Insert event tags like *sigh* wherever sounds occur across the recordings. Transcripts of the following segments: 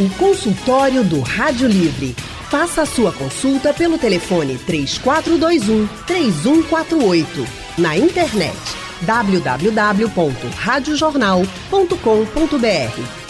O consultório do Rádio Livre. Faça a sua consulta pelo telefone 3421 3148. Na internet www.radiojornal.com.br.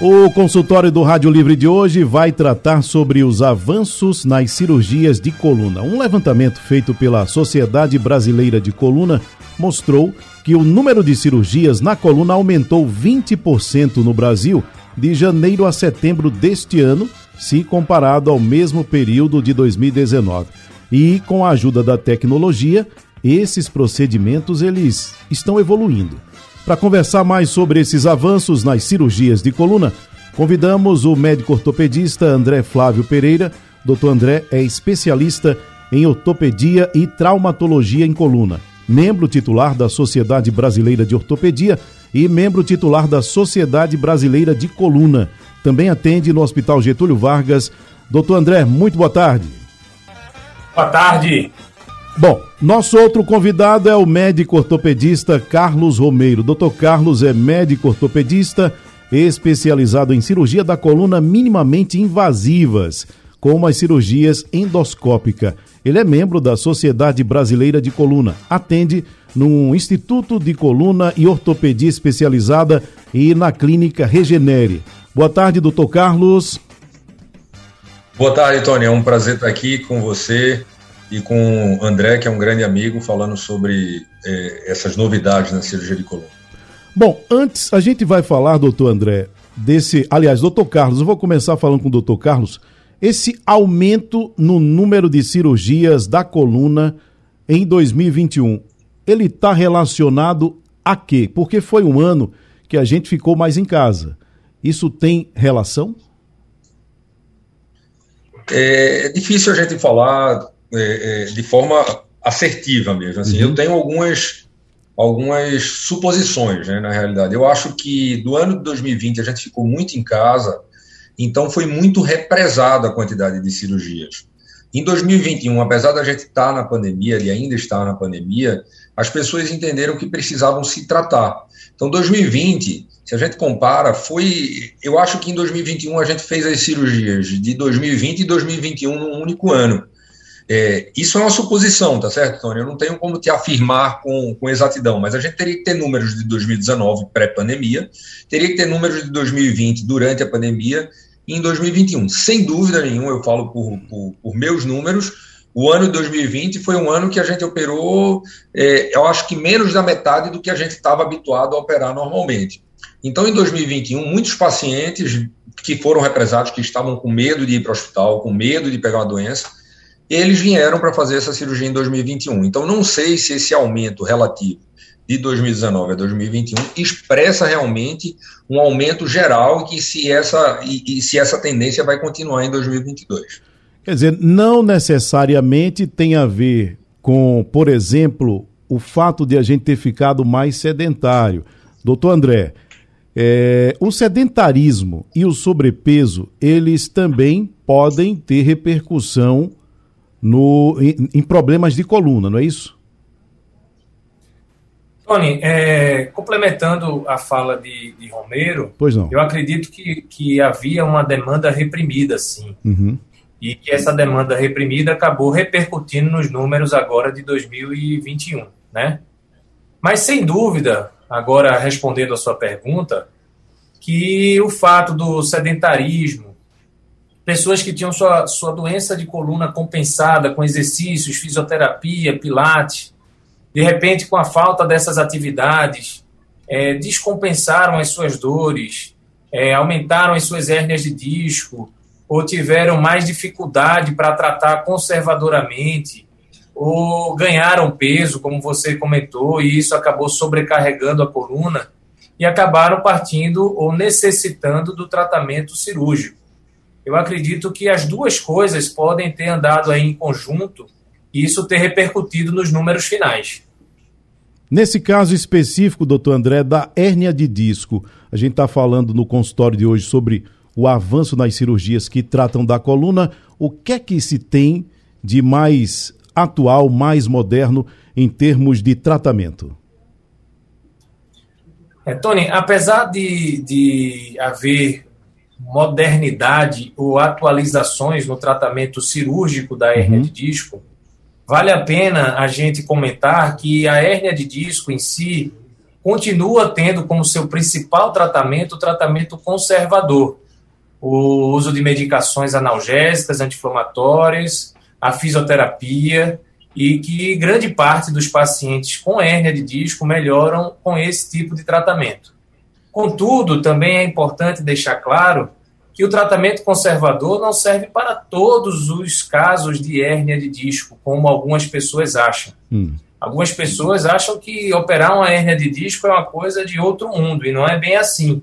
O consultório do Rádio Livre de hoje vai tratar sobre os avanços nas cirurgias de coluna. Um levantamento feito pela Sociedade Brasileira de Coluna mostrou que o número de cirurgias na coluna aumentou 20% no Brasil de janeiro a setembro deste ano, se comparado ao mesmo período de 2019. E com a ajuda da tecnologia, esses procedimentos eles estão evoluindo. Para conversar mais sobre esses avanços nas cirurgias de coluna, convidamos o médico ortopedista André Flávio Pereira. Doutor André é especialista em ortopedia e traumatologia em coluna membro titular da Sociedade Brasileira de Ortopedia e membro titular da Sociedade Brasileira de Coluna. Também atende no Hospital Getúlio Vargas. Doutor André, muito boa tarde. Boa tarde. Bom, nosso outro convidado é o médico ortopedista Carlos Romeiro. Doutor Carlos é médico ortopedista especializado em cirurgia da coluna minimamente invasivas, como as cirurgias endoscópica ele é membro da Sociedade Brasileira de Coluna. Atende no Instituto de Coluna e Ortopedia Especializada e na Clínica Regenere. Boa tarde, doutor Carlos. Boa tarde, Tony. É um prazer estar aqui com você e com o André, que é um grande amigo, falando sobre eh, essas novidades na cirurgia de coluna. Bom, antes a gente vai falar, doutor André, desse. Aliás, doutor Carlos, eu vou começar falando com o doutor Carlos esse aumento no número de cirurgias da coluna em 2021, ele está relacionado a quê? Porque foi um ano que a gente ficou mais em casa. Isso tem relação? É, é difícil a gente falar é, é, de forma assertiva mesmo. Assim, uhum. Eu tenho algumas, algumas suposições, né, na realidade. Eu acho que do ano de 2020 a gente ficou muito em casa então foi muito represada a quantidade de cirurgias. Em 2021, apesar da gente estar na pandemia e ainda estar na pandemia, as pessoas entenderam que precisavam se tratar. Então, 2020, se a gente compara, foi. Eu acho que em 2021 a gente fez as cirurgias de 2020 e 2021 num único ano. É, isso é uma suposição, tá certo, Tony? Eu não tenho como te afirmar com, com exatidão, mas a gente teria que ter números de 2019, pré-pandemia, teria que ter números de 2020 durante a pandemia em 2021. Sem dúvida nenhuma, eu falo por, por, por meus números, o ano de 2020 foi um ano que a gente operou, é, eu acho que menos da metade do que a gente estava habituado a operar normalmente. Então, em 2021, muitos pacientes que foram represados, que estavam com medo de ir para o hospital, com medo de pegar uma doença, eles vieram para fazer essa cirurgia em 2021. Então, não sei se esse aumento relativo de 2019 a 2021 expressa realmente um aumento geral que se essa e, e, se essa tendência vai continuar em 2022. Quer dizer, não necessariamente tem a ver com, por exemplo, o fato de a gente ter ficado mais sedentário. Doutor André, é, o sedentarismo e o sobrepeso, eles também podem ter repercussão no, em, em problemas de coluna, não é isso? Tony, é, complementando a fala de, de, Romero, eu acredito que, que havia uma demanda reprimida, sim. Uhum. E que essa demanda reprimida acabou repercutindo nos números agora de 2021, né? Mas, sem dúvida, agora respondendo a sua pergunta, que o fato do sedentarismo, pessoas que tinham sua, sua doença de coluna compensada com exercícios, fisioterapia, pilates, de repente, com a falta dessas atividades, é, descompensaram as suas dores, é, aumentaram as suas hérnias de disco, ou tiveram mais dificuldade para tratar conservadoramente, ou ganharam peso, como você comentou, e isso acabou sobrecarregando a coluna, e acabaram partindo ou necessitando do tratamento cirúrgico. Eu acredito que as duas coisas podem ter andado aí em conjunto e isso ter repercutido nos números finais. Nesse caso específico, doutor André, da hérnia de disco, a gente está falando no consultório de hoje sobre o avanço nas cirurgias que tratam da coluna. O que é que se tem de mais atual, mais moderno em termos de tratamento? É, Tony, apesar de, de haver modernidade ou atualizações no tratamento cirúrgico da hérnia uhum. de disco, vale a pena a gente comentar que a hérnia de disco em si continua tendo como seu principal tratamento o tratamento conservador, o uso de medicações analgésicas, anti-inflamatórias, a fisioterapia e que grande parte dos pacientes com hérnia de disco melhoram com esse tipo de tratamento. Contudo, também é importante deixar claro que o tratamento conservador não serve para todos os casos de hérnia de disco, como algumas pessoas acham. Hum. Algumas pessoas acham que operar uma hérnia de disco é uma coisa de outro mundo, e não é bem assim.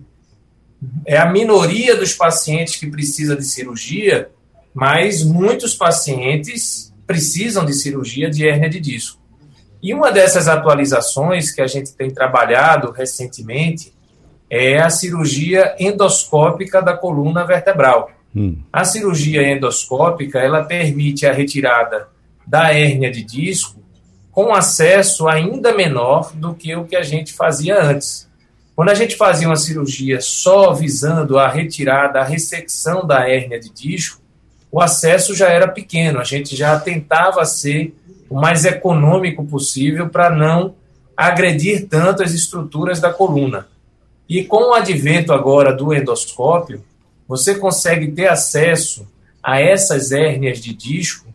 É a minoria dos pacientes que precisa de cirurgia, mas muitos pacientes precisam de cirurgia de hérnia de disco. E uma dessas atualizações que a gente tem trabalhado recentemente é a cirurgia endoscópica da coluna vertebral. Hum. A cirurgia endoscópica ela permite a retirada da hérnia de disco com acesso ainda menor do que o que a gente fazia antes. Quando a gente fazia uma cirurgia só visando a retirada, a ressecção da hérnia de disco, o acesso já era pequeno, a gente já tentava ser o mais econômico possível para não agredir tanto as estruturas da coluna. E com o advento agora do endoscópio, você consegue ter acesso a essas hérnias de disco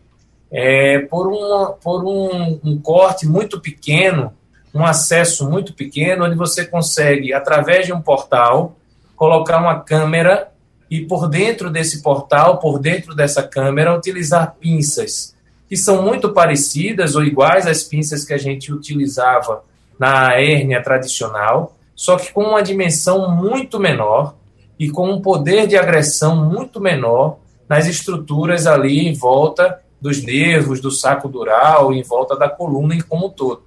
é, por, uma, por um, um corte muito pequeno, um acesso muito pequeno, onde você consegue, através de um portal, colocar uma câmera e por dentro desse portal, por dentro dessa câmera, utilizar pinças que são muito parecidas ou iguais às pinças que a gente utilizava na hérnia tradicional, só que com uma dimensão muito menor e com um poder de agressão muito menor nas estruturas ali em volta dos nervos, do saco dural, em volta da coluna em como um todo.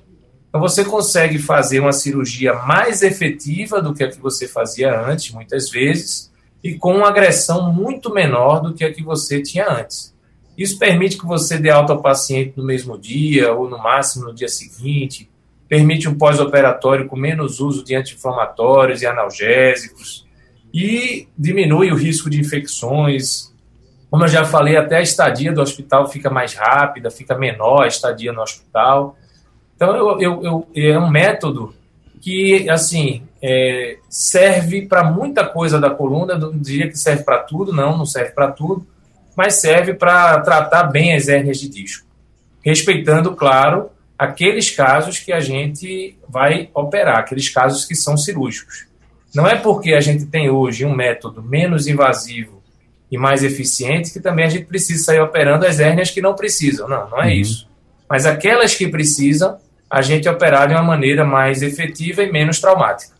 Então você consegue fazer uma cirurgia mais efetiva do que a que você fazia antes, muitas vezes, e com uma agressão muito menor do que a que você tinha antes. Isso permite que você dê alta ao paciente no mesmo dia ou no máximo no dia seguinte, permite um pós-operatório com menos uso de anti-inflamatórios e analgésicos e diminui o risco de infecções. Como eu já falei, até a estadia do hospital fica mais rápida, fica menor a estadia no hospital. Então, eu, eu, eu é um método que, assim, é, serve para muita coisa da coluna, não diria que serve para tudo, não, não serve para tudo, mas serve para tratar bem as hérnias de disco, respeitando, claro, aqueles casos que a gente vai operar, aqueles casos que são cirúrgicos. Não é porque a gente tem hoje um método menos invasivo e mais eficiente que também a gente precisa sair operando as hérnias que não precisam. Não, não é uhum. isso. Mas aquelas que precisam, a gente operar de uma maneira mais efetiva e menos traumática.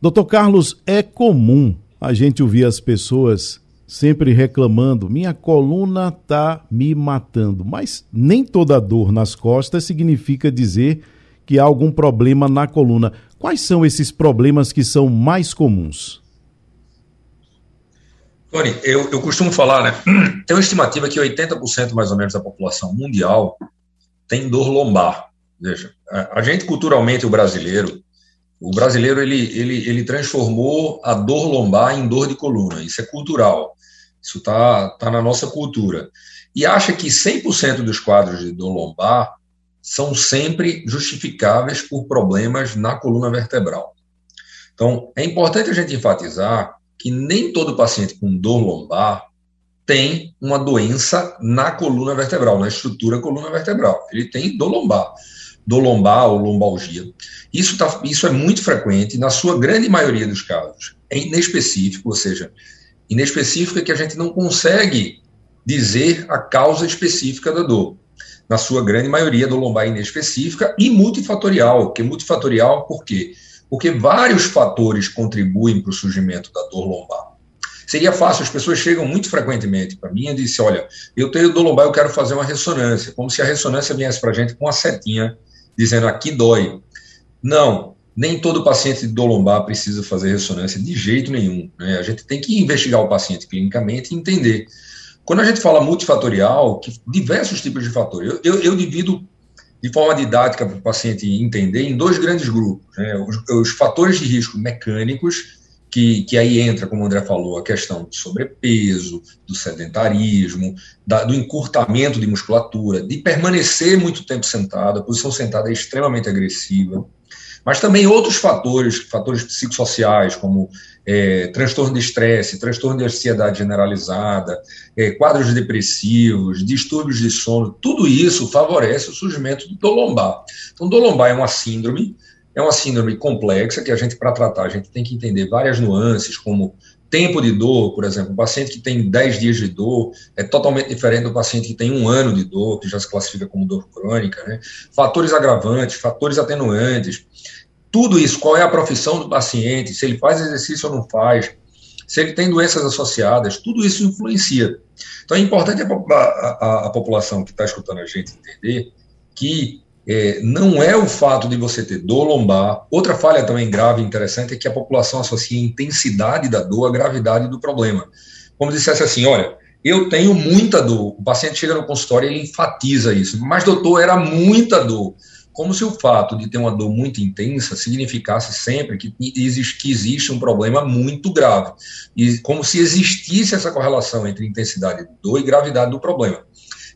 Doutor Carlos, é comum a gente ouvir as pessoas sempre reclamando: minha coluna está me matando. Mas nem toda dor nas costas significa dizer que há algum problema na coluna. Quais são esses problemas que são mais comuns? Tony, eu, eu costumo falar, né? *clears throat* Tem uma estimativa que 80% mais ou menos da população mundial tem dor lombar. Veja, a, a gente culturalmente, o brasileiro, o brasileiro ele, ele, ele transformou a dor lombar em dor de coluna. Isso é cultural. Isso está tá na nossa cultura. E acha que 100% dos quadros de dor lombar são sempre justificáveis por problemas na coluna vertebral. Então, é importante a gente enfatizar que nem todo paciente com dor lombar tem uma doença na coluna vertebral, na estrutura coluna vertebral. Ele tem dor lombar do lombar ou lombalgia. Isso, tá, isso é muito frequente, na sua grande maioria dos casos. É inespecífico, ou seja, inespecífico é que a gente não consegue dizer a causa específica da dor. Na sua grande maioria, do lombar é inespecífica e multifatorial. Que multifatorial por quê? Porque vários fatores contribuem para o surgimento da dor lombar. Seria fácil, as pessoas chegam muito frequentemente para mim e dizem: Olha, eu tenho dor lombar, eu quero fazer uma ressonância, como se a ressonância viesse para a gente com uma setinha dizendo aqui dói. Não, nem todo paciente de lombar precisa fazer ressonância de jeito nenhum. Né? A gente tem que investigar o paciente clinicamente e entender. Quando a gente fala multifatorial, que diversos tipos de fatores, eu, eu, eu divido de forma didática para o paciente entender em dois grandes grupos. Né? Os, os, fatores de risco mecânicos, que, que aí entra, como o André falou, a questão do sobrepeso, do sedentarismo, da, do encurtamento de musculatura, de permanecer muito tempo sentado, a posição sentada é extremamente agressiva, mas também outros fatores, fatores psicossociais, como é, transtorno de estresse, transtorno de ansiedade generalizada, é, quadros depressivos, distúrbios de sono, tudo isso favorece o surgimento do dor lombar. Então, dor lombar é uma síndrome, é uma síndrome complexa que a gente, para tratar, a gente tem que entender várias nuances, como tempo de dor, por exemplo, um paciente que tem 10 dias de dor é totalmente diferente do paciente que tem um ano de dor, que já se classifica como dor crônica, né? Fatores agravantes, fatores atenuantes, tudo isso, qual é a profissão do paciente, se ele faz exercício ou não faz, se ele tem doenças associadas, tudo isso influencia. Então é importante a, a, a população que está escutando a gente entender que é, não é o fato de você ter dor lombar. Outra falha também grave e interessante é que a população associa a intensidade da dor à gravidade do problema. Como dissesse assim: olha, eu tenho muita dor. O paciente chega no consultório e ele enfatiza isso. Mas, doutor, era muita dor como se o fato de ter uma dor muito intensa significasse sempre que, existe um problema muito grave. E como se existisse essa correlação entre intensidade de dor e gravidade do problema.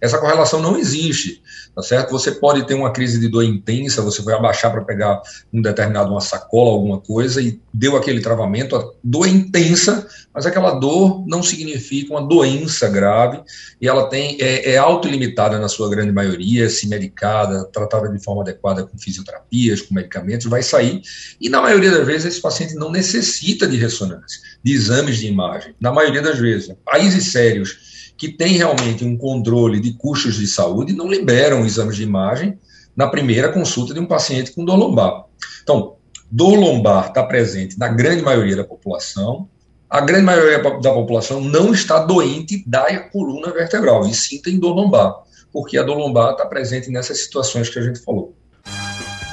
Essa correlação não existe, tá certo? Você pode ter uma crise de dor intensa, você vai abaixar para pegar um determinado, uma sacola, alguma coisa, e deu aquele travamento, a dor é intensa, mas aquela dor não significa uma doença grave, e ela tem é, é autolimitada na sua grande maioria, se medicada, tratada de forma adequada com fisioterapias, com medicamentos, vai sair, e na maioria das vezes esse paciente não necessita de ressonância, de exames de imagem, na maioria das vezes. Países sérios que têm realmente um controle de custos de saúde não liberam exames de imagem na primeira consulta de um paciente com dor lombar. Então, dor lombar está presente na grande maioria da população. A grande maioria da população não está doente da coluna vertebral, e sim tem dor lombar, porque a dor lombar está presente nessas situações que a gente falou.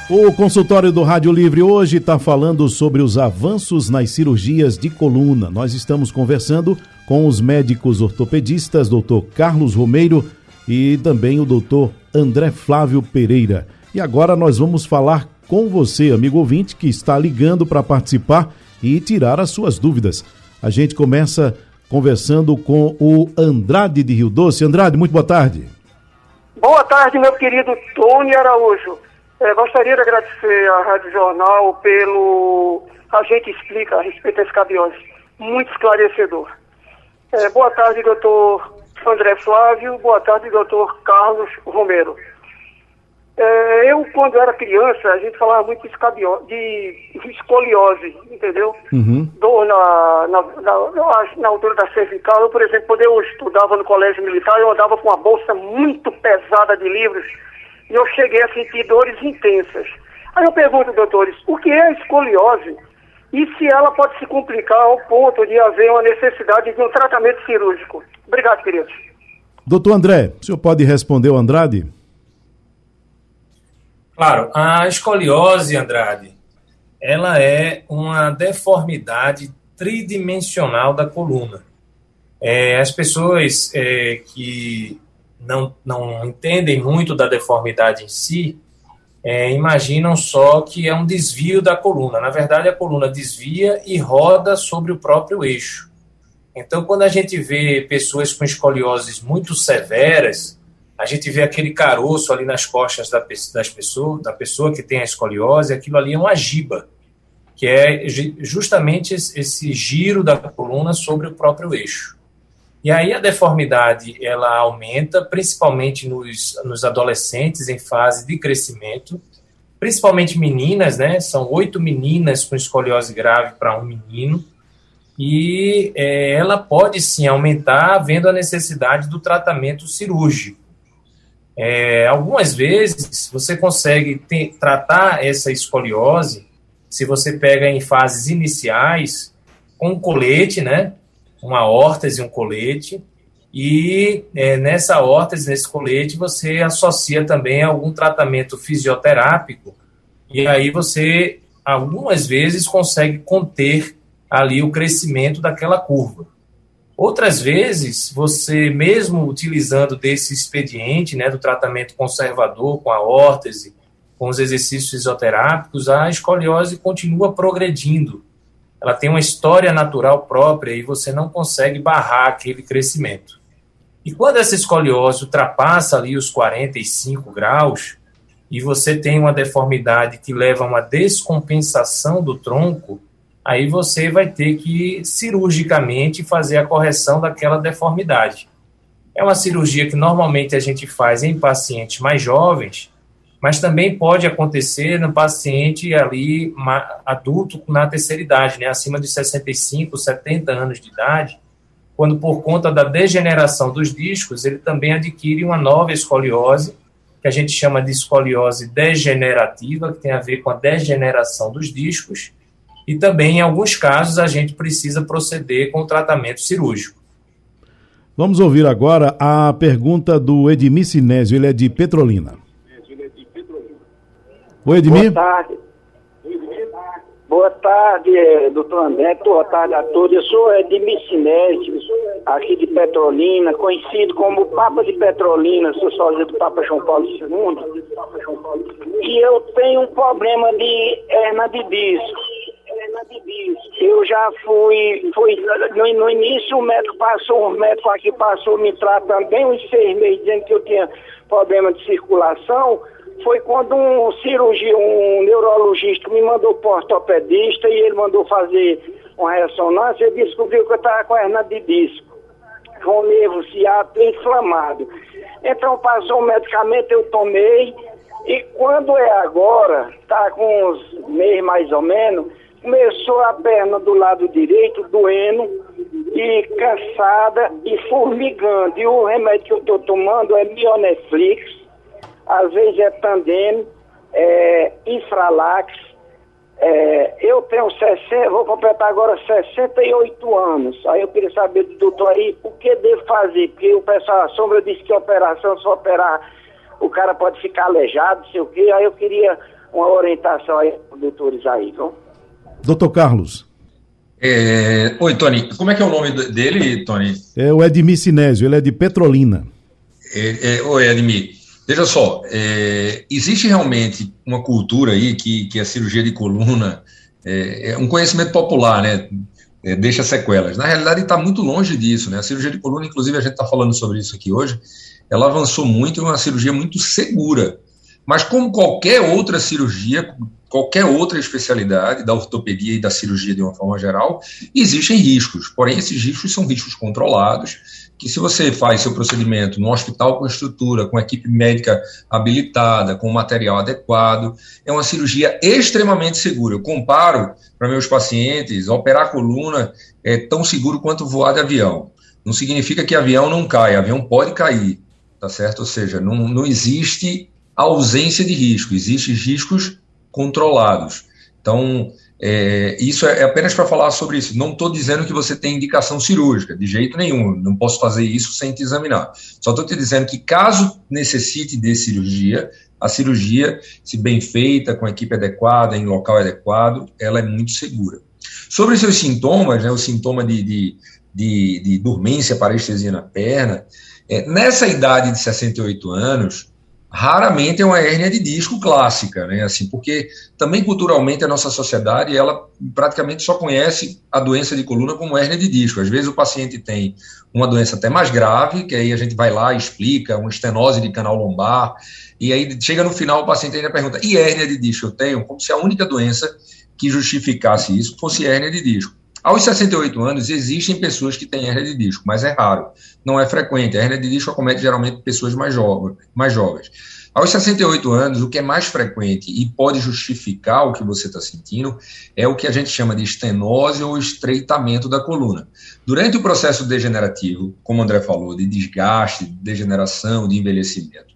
O consultório do Rádio Livre hoje está falando sobre os avanços nas cirurgias de coluna. Nós estamos conversando com os médicos ortopedistas, Dr. Carlos Romeiro e também o Dr. André Flávio Pereira. E agora nós vamos falar com você, amigo ouvinte, que está ligando para participar e tirar as suas dúvidas. A gente começa conversando com o Andrade de Rio Doce. Andrade, muito boa tarde. Boa tarde, meu querido Tony Araújo. É, gostaria de agradecer à Rádio Jornal pelo A gente explica a respeito da escabiose. Muito esclarecedor. É, boa tarde, doutor André Flávio. Boa tarde, doutor Carlos Romero. É, eu, quando era criança, a gente falava muito de, de escoliose, entendeu? Uhum. Dor na, na, na, na, altura da cervical. Eu, por exemplo, quando eu estudava no colégio militar, eu andava com uma bolsa muito pesada de livros e eu cheguei a sentir dores intensas. Aí eu pergunto, doutores, o que é a escoliose e se ela pode se complicar ao ponto de haver uma necessidade de um tratamento cirúrgico? Obrigado, queridos. Doutor André, o senhor pode responder o Andrade? Claro, a escoliose, Andrade, ela é uma deformidade tridimensional da coluna. É, as pessoas é, que não, não entendem muito da deformidade em si, é, imaginam só que é um desvio da coluna. Na verdade, a coluna desvia e roda sobre o próprio eixo. Então, quando a gente vê pessoas com escolioses muito severas, a gente vê aquele caroço ali nas costas da, das pessoa, da pessoa que tem a escoliose, aquilo ali é uma giba, que é justamente esse giro da coluna sobre o próprio eixo. E aí a deformidade ela aumenta, principalmente nos, nos adolescentes em fase de crescimento, principalmente meninas, né? São oito meninas com escoliose grave para um menino. E é, ela pode sim aumentar, havendo a necessidade do tratamento cirúrgico. É, algumas vezes você consegue ter, tratar essa escoliose, se você pega em fases iniciais, com colete, né? Uma órtese, um colete, e é, nessa órtese, nesse colete, você associa também algum tratamento fisioterápico, e aí você, algumas vezes, consegue conter ali o crescimento daquela curva. Outras vezes, você mesmo utilizando desse expediente, né, do tratamento conservador com a órtese, com os exercícios fisioterápicos, a escoliose continua progredindo. Ela tem uma história natural própria e você não consegue barrar aquele crescimento. E quando essa escoliose ultrapassa ali os 45 graus, e você tem uma deformidade que leva a uma descompensação do tronco, aí você vai ter que cirurgicamente fazer a correção daquela deformidade. É uma cirurgia que normalmente a gente faz em pacientes mais jovens, mas também pode acontecer no paciente ali adulto na terceira idade, né, acima de 65, 70 anos de idade, quando por conta da degeneração dos discos, ele também adquire uma nova escoliose, que a gente chama de escoliose degenerativa, que tem a ver com a degeneração dos discos, e também, em alguns casos, a gente precisa proceder com o tratamento cirúrgico. Vamos ouvir agora a pergunta do Edmir Sinésio, ele é de Petrolina. Oi, Edmir. Boa tarde. Boa tarde, eh, doutor André. Boa tarde a todos. Eu sou Edmir Sinésio, aqui de Petrolina, conhecido como Papa de Petrolina, sou sócio do Papa João Paulo II. E eu tenho um problema de hernia de disco. Eu já fui, fui no, no, início o médico passou, um médico aqui passou me tratando bem uns seis meses, dizendo que eu tinha problema de circulação. Foi quando um cirurgião, um neurologista me mandou para ortopedista e ele mandou fazer uma ressonância e descobriu que eu estava com hernia de disco, com o nervo ciático inflamado. Então passou um medicamento, eu tomei, e quando é agora, está com uns meses mais ou menos, começou a perna do lado direito doendo e cansada e formigando. E o remédio que eu estou tomando é Mioneflix, às vezes é Tandem, é Infralax. É, eu tenho 60, vou completar agora 68 anos. Aí eu queria saber do doutor aí o que devo fazer, porque o pessoal, a sombra disse que a operação, se operar, o cara pode ficar aleijado, não sei o quê. Aí eu queria uma orientação aí dos doutores aí, viu? Doutor Carlos. É... Oi, Tony. Como é que é o nome dele, Tony? É o Edmir Sinésio, ele é de Petrolina. É, é... Oi, Edmir. Veja só, é... existe realmente uma cultura aí que, que a cirurgia de coluna é, é um conhecimento popular, né? É, deixa sequelas. Na realidade, está muito longe disso, né? A cirurgia de coluna, inclusive, a gente está falando sobre isso aqui hoje, ela avançou muito, é uma cirurgia muito segura. Mas como qualquer outra cirurgia, qualquer outra especialidade da ortopedia e da cirurgia de uma forma geral, existem riscos. Porém, esses riscos são riscos controlados, que se você faz seu procedimento no hospital com estrutura, com equipe médica habilitada, com material adequado, é uma cirurgia extremamente segura. Eu comparo para meus pacientes, operar coluna é tão seguro quanto voar de avião. Não significa que avião não cai, avião pode cair, tá certo? Ou seja, não, não existe ausência de risco, existem riscos controlados. Então, é, isso é, é apenas para falar sobre isso. Não estou dizendo que você tem indicação cirúrgica, de jeito nenhum. Não posso fazer isso sem te examinar. Só estou te dizendo que, caso necessite de cirurgia, a cirurgia, se bem feita, com a equipe adequada, em local adequado, ela é muito segura. Sobre seus sintomas, né, o sintoma de, de, de, de dormência, parestesia na perna, é, nessa idade de 68 anos, raramente é uma hérnia de disco clássica, né? Assim, porque também culturalmente a nossa sociedade ela praticamente só conhece a doença de coluna como hérnia de disco. Às vezes o paciente tem uma doença até mais grave, que aí a gente vai lá e explica, uma estenose de canal lombar, e aí chega no final o paciente ainda pergunta: "E hérnia de disco eu tenho?" Como se a única doença que justificasse isso fosse hérnia de disco. Aos 68 anos, existem pessoas que têm hernia de disco, mas é raro, não é frequente. A hernia de disco acomete geralmente pessoas mais, jovens, mais jovens. Aos 68 anos, o que é mais frequente e pode justificar o que você está sentindo é o que a gente chama de estenose ou estreitamento da coluna. Durante o processo degenerativo, como o André falou, de desgaste, de degeneração, de envelhecimento,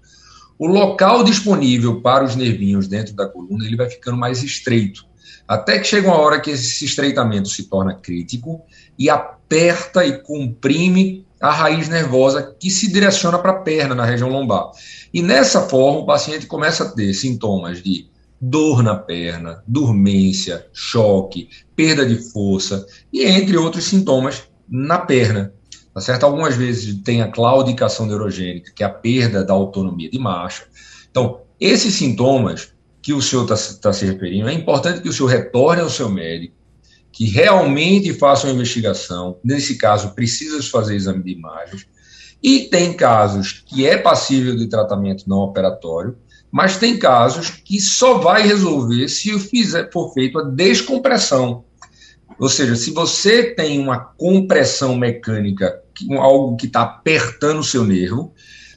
o local disponível para os nervinhos dentro da coluna ele vai ficando mais estreito. Até que chega uma hora que esse estreitamento se torna crítico e aperta e comprime a raiz nervosa que se direciona para a perna, na região lombar. E nessa forma, o paciente começa a ter sintomas de dor na perna, dormência, choque, perda de força e entre outros sintomas na perna. tá certo? Algumas vezes tem a claudicação neurogênica, que é a perda da autonomia de marcha. Então, esses sintomas que o senhor está tá se referindo, é importante que o senhor retorne ao seu médico, que realmente faça uma investigação. Nesse caso, precisa fazer exame de imagens. E tem casos que é passível de tratamento não operatório, mas tem casos que só vai resolver se fizer, for feito a descompressão. Ou seja, se você tem uma compressão mecânica, algo que está apertando o seu nervo,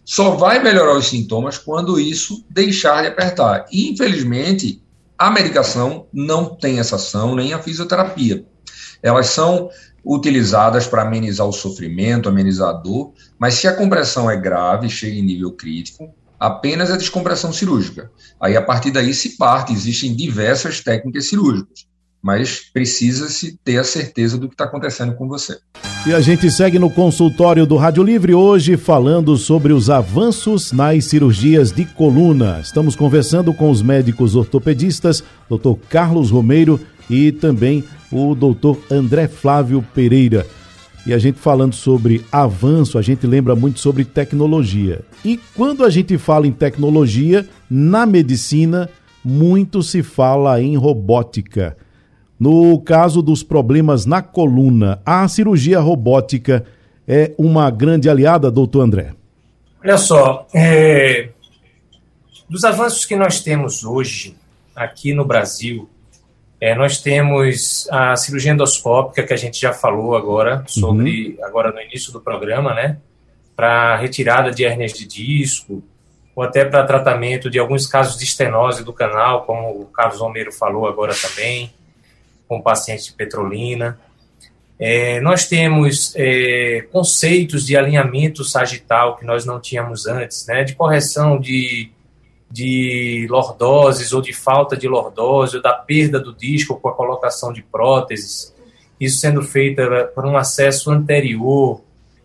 só vai melhorar os sintomas quando isso deixar de apertar. E, infelizmente, a medicação não tem essa ação, nem a fisioterapia. Elas são utilizadas para amenizar o sofrimento, amenizar a dor, mas se a compressão é grave, chega em nível crítico, apenas a descompressão cirúrgica. Aí, a partir daí, se parte, existem diversas técnicas cirúrgicas mas precisa-se ter a certeza do que está acontecendo com você. E a gente segue no consultório do Rádio Livre hoje falando sobre os avanços nas cirurgias de coluna. Estamos conversando com os médicos ortopedistas, Dr. Carlos Romeiro e também o Dr. André Flávio Pereira. E a gente falando sobre avanço, a gente lembra muito sobre tecnologia. E quando a gente fala em tecnologia, na medicina, muito se fala em robótica. No caso dos problemas na coluna, a cirurgia robótica é uma grande aliada, doutor André? Olha só, é, dos avanços que nós temos hoje aqui no Brasil, é, nós temos a cirurgia endoscópica, que a gente já falou agora, sobre, uhum. agora no início do programa, né? Para retirada de hernias de disco, ou até para tratamento de alguns casos de estenose do canal, como o Carlos Romero falou agora também com pacientes de petrolina. É, nós temos é, conceitos de alinhamento sagital que nós não tínhamos antes, né, de correção de, de lordoses ou de falta de lordose ou da perda do disco com a colocação de próteses, isso sendo feito por um acesso anterior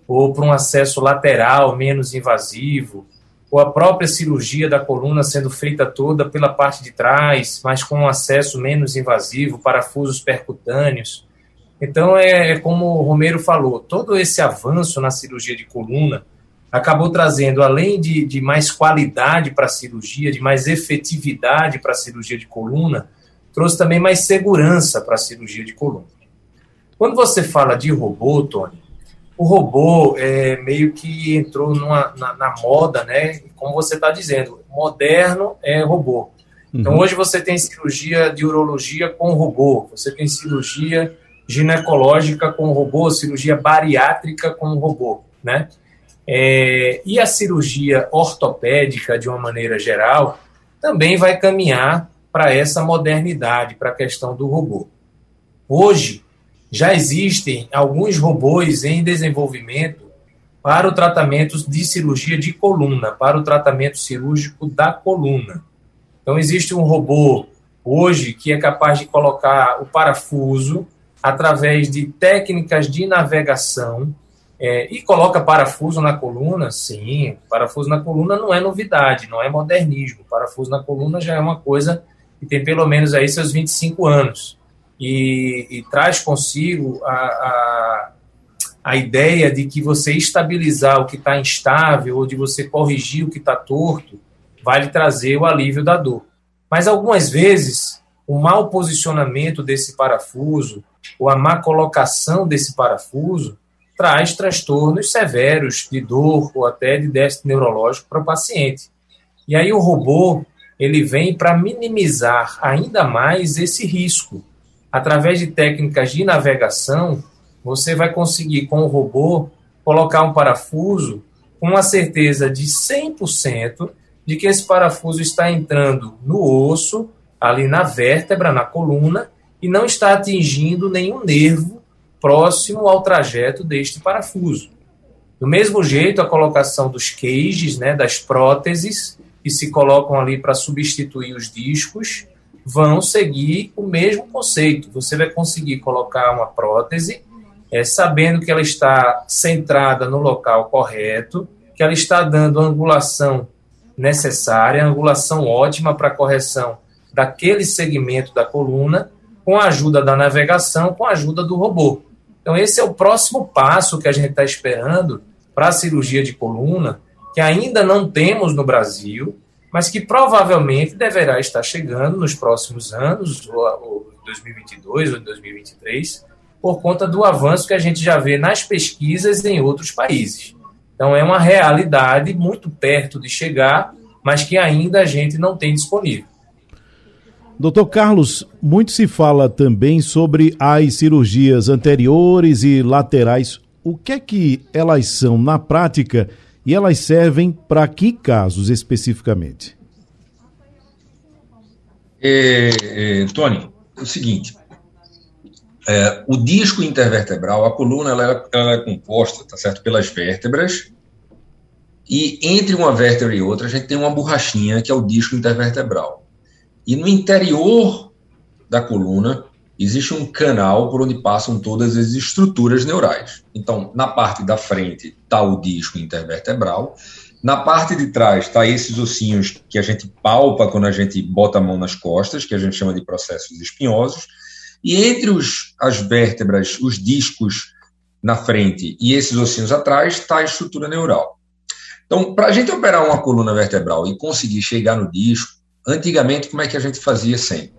ou por um acesso lateral menos invasivo, ou a própria cirurgia da coluna sendo feita toda pela parte de trás, mas com um acesso menos invasivo, parafusos percutâneos. Então, é, é como o Romero falou, todo esse avanço na cirurgia de coluna acabou trazendo, além de, de mais qualidade para a cirurgia, de mais efetividade para a cirurgia de coluna, trouxe também mais segurança para a cirurgia de coluna. Quando você fala de robô, Tony, o robô é, meio que entrou numa, na, na moda, né? Como você está dizendo, moderno é robô. Então, uhum. hoje você tem cirurgia de urologia com robô, você tem cirurgia ginecológica com robô, cirurgia bariátrica com robô, né? É, e a cirurgia ortopédica, de uma maneira geral, também vai caminhar para essa modernidade, para a questão do robô. Hoje, já existem alguns robôs em desenvolvimento para o tratamento de cirurgia de coluna, para o tratamento cirúrgico da coluna. Então, existe um robô hoje que é capaz de colocar o parafuso através de técnicas de navegação é, e coloca parafuso na coluna, sim, parafuso na coluna não é novidade, não é modernismo. Parafuso na coluna já é uma coisa que tem pelo menos aí seus 25 anos e, e traz consigo a, a, a, ideia de que você estabilizar o que está instável ou de você corrigir o que está torto vai lhe trazer o alívio da dor. Mas algumas vezes o mau posicionamento desse parafuso ou a má colocação desse parafuso traz transtornos severos de dor ou até de déficit neurológico para o paciente. E aí o robô ele vem para minimizar ainda mais esse risco através de técnicas de navegação, você vai conseguir com o robô colocar um parafuso com uma certeza de 100% de que esse parafuso está entrando no osso, ali na vértebra, na coluna, e não está atingindo nenhum nervo próximo ao trajeto deste parafuso. Do mesmo jeito, a colocação dos cages, né, das próteses, que se colocam ali para substituir os discos, vão seguir o mesmo conceito. Você vai conseguir colocar uma prótese, é, sabendo que ela está centrada no local correto, que ela está dando a angulação necessária, a angulação ótima para a correção daquele segmento da coluna, com a ajuda da navegação, com a ajuda do robô. Então, esse é o próximo passo que a gente está esperando para a cirurgia de coluna, que ainda não temos no Brasil, mas que provavelmente deverá estar chegando nos próximos anos, ou 2022 ou 2023, por conta do avanço que a gente já vê nas pesquisas em outros países. Então, é uma realidade muito perto de chegar, mas que ainda a gente não tem disponível. Doutor Carlos, muito se fala também sobre as cirurgias anteriores e laterais. O que é que elas são na prática e elas servem para que casos especificamente? É, é, Tony, é o seguinte: é, o disco intervertebral, a coluna, ela, ela, é composta, tá certo, pelas vértebras. E entre uma vértebra e outra, a gente tem uma borrachinha que é o disco intervertebral. E no interior da coluna existe um canal por onde passam todas as estruturas neurais. Então, na parte da frente está o disco intervertebral, na parte de trás está esses ossinhos que a gente palpa quando a gente bota a mão nas costas, que a gente chama de processos espinhosos, e entre os, as vértebras, os discos na frente e esses ossinhos atrás está a estrutura neural. Então, para a gente operar uma coluna vertebral e conseguir chegar no disco, antigamente como é que a gente fazia sempre?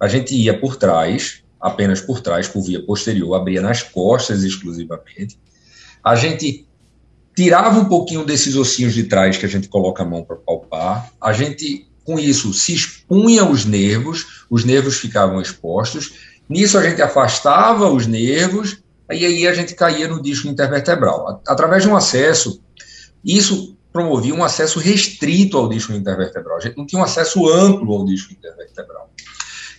A gente ia por trás, apenas por trás, por via posterior, abria nas costas exclusivamente. A gente tirava um pouquinho desses ossinhos de trás que a gente coloca a mão para palpar. A gente, com isso, se expunha os nervos, os nervos ficavam expostos. Nisso a gente afastava os nervos, e aí a gente caía no disco intervertebral. Através de um acesso, isso promovia um acesso restrito ao disco intervertebral. A gente não tinha um acesso amplo ao disco intervertebral.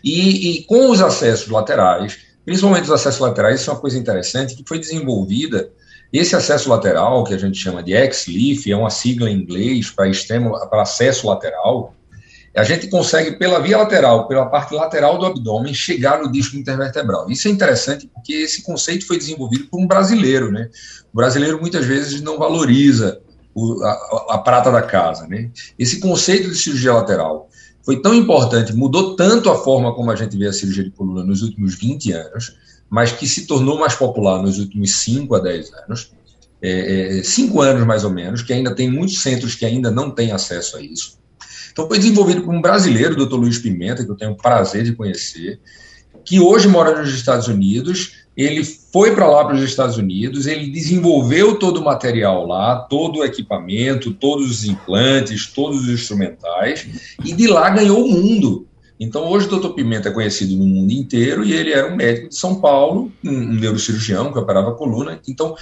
E, e com os acessos laterais, principalmente os acessos laterais, isso é uma coisa interessante que foi desenvolvida. Esse acesso lateral, que a gente chama de X-Leaf, é uma sigla em inglês para extremo, para acesso lateral. A gente consegue, pela via lateral, pela parte lateral do abdômen, chegar no disco intervertebral. Isso é interessante porque esse conceito foi desenvolvido por um brasileiro, né? O brasileiro muitas vezes não valoriza o, a, a, prata da casa, né? Esse conceito de cirurgia lateral foi tão importante, mudou tanto a forma como a gente vê a cirurgia de coluna nos últimos 20 anos, mas que se tornou mais popular nos últimos 5 a 10 anos, é, é, cinco anos mais ou menos, que ainda tem muitos centros que ainda não têm acesso a isso. Então foi desenvolvido por um brasileiro, o Dr. Luiz Pimenta, que eu tenho o prazer de conhecer, que hoje mora nos Estados Unidos ele foi para lá para os Estados Unidos, ele desenvolveu todo o material lá, todo o equipamento, todos os implantes, todos os instrumentais, e de lá ganhou o mundo. Então, hoje o doutor Pimenta é conhecido no mundo inteiro e ele era um médico de São Paulo, um neurocirurgião que operava a coluna. Então,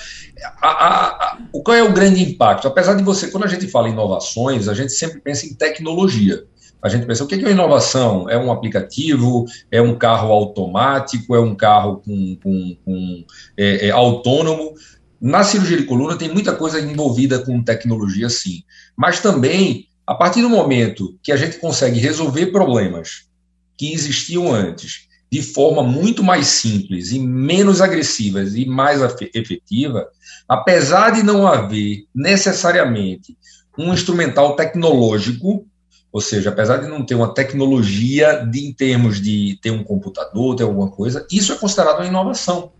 a, a, a, qual é o grande impacto? Apesar de você, quando a gente fala em inovações, a gente sempre pensa em tecnologia. A gente pensa, o que é inovação? É um aplicativo? É um carro automático? É um carro com, com, com é, é, autônomo? Na cirurgia de coluna tem muita coisa envolvida com tecnologia, sim. Mas também, a partir do momento que a gente consegue resolver problemas que existiam antes de forma muito mais simples e menos agressivas e mais efetiva, apesar de não haver necessariamente um instrumental tecnológico ou seja, apesar de não ter uma tecnologia de, em termos de ter um computador, ter alguma coisa, isso é considerado uma inovação.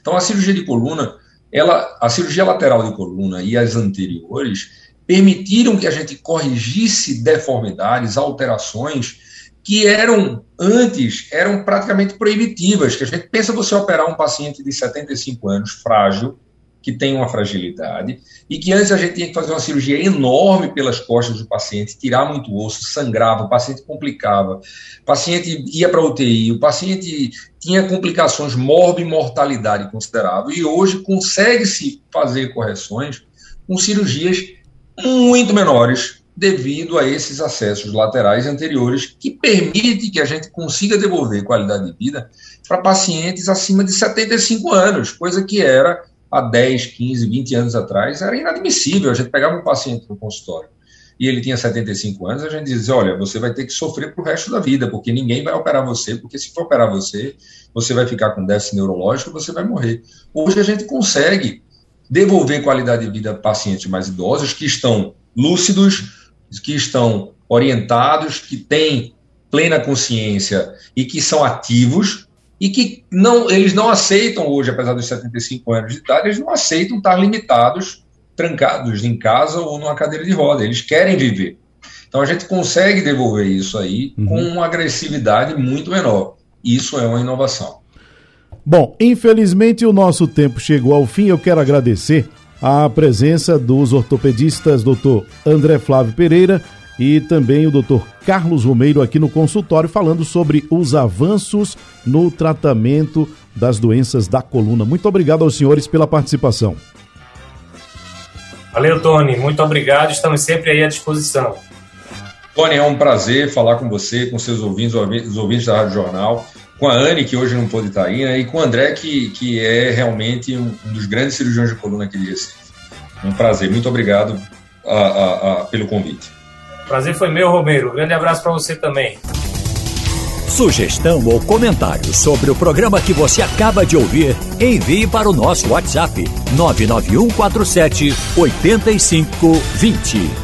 Então, a cirurgia de coluna, ela, a cirurgia lateral de coluna e as anteriores permitiram que a gente corrigisse deformidades, alterações que eram antes eram praticamente proibitivas. Que a gente pensa você operar um paciente de 75 anos frágil que tem uma fragilidade e que antes a gente tinha que fazer uma cirurgia enorme pelas costas do paciente, tirar muito osso, sangrava, o paciente complicava, o paciente ia para UTI, o paciente tinha complicações, morbimortalidade considerável e hoje consegue-se fazer correções com cirurgias muito menores devido a esses acessos laterais anteriores que permite que a gente consiga devolver qualidade de vida para pacientes acima de 75 anos, coisa que era há 10, 15, 20 anos atrás, era inadmissível. A gente pegava um paciente no consultório e ele tinha 75 anos, a gente dizia: olha, você vai ter que sofrer para o resto da vida, porque ninguém vai operar você, porque se for operar você, você vai ficar com déficit neurológico, você vai morrer. Hoje a gente consegue devolver qualidade de vida a pacientes mais idosos que estão lúcidos, que estão orientados, que têm plena consciência e que são ativos, e que não, eles não aceitam hoje, apesar dos 75 anos de idade, eles não aceitam estar limitados, trancados em casa ou numa cadeira de roda. Eles querem viver. Então a gente consegue devolver isso aí uhum. com uma agressividade muito menor. Isso é uma inovação. Bom, infelizmente o nosso tempo chegou ao fim. Eu quero agradecer a presença dos ortopedistas Dr. André Flávio Pereira e também o Dr. Carlos Romeiro aqui no consultório falando sobre os avanços no tratamento das doenças da coluna. Muito obrigado aos senhores pela participação. Valeu, Tony. Muito obrigado. Estamos sempre aí à disposição. Tony, é um prazer falar com você, com seus ouvintes, os ouvintes da Rádio Jornal com a Anne, que hoje não pôde estar aí, né, e com o André, que, que é realmente um, dos grandes cirurgiões de coluna aqui de Recife. Um prazer, muito obrigado a, a, a, pelo convite. Prazer foi meu, Romero. Grande abraço para você também. Sugestão ou comentário sobre o programa que você acaba de ouvir, envie para o nosso WhatsApp 99147 8520.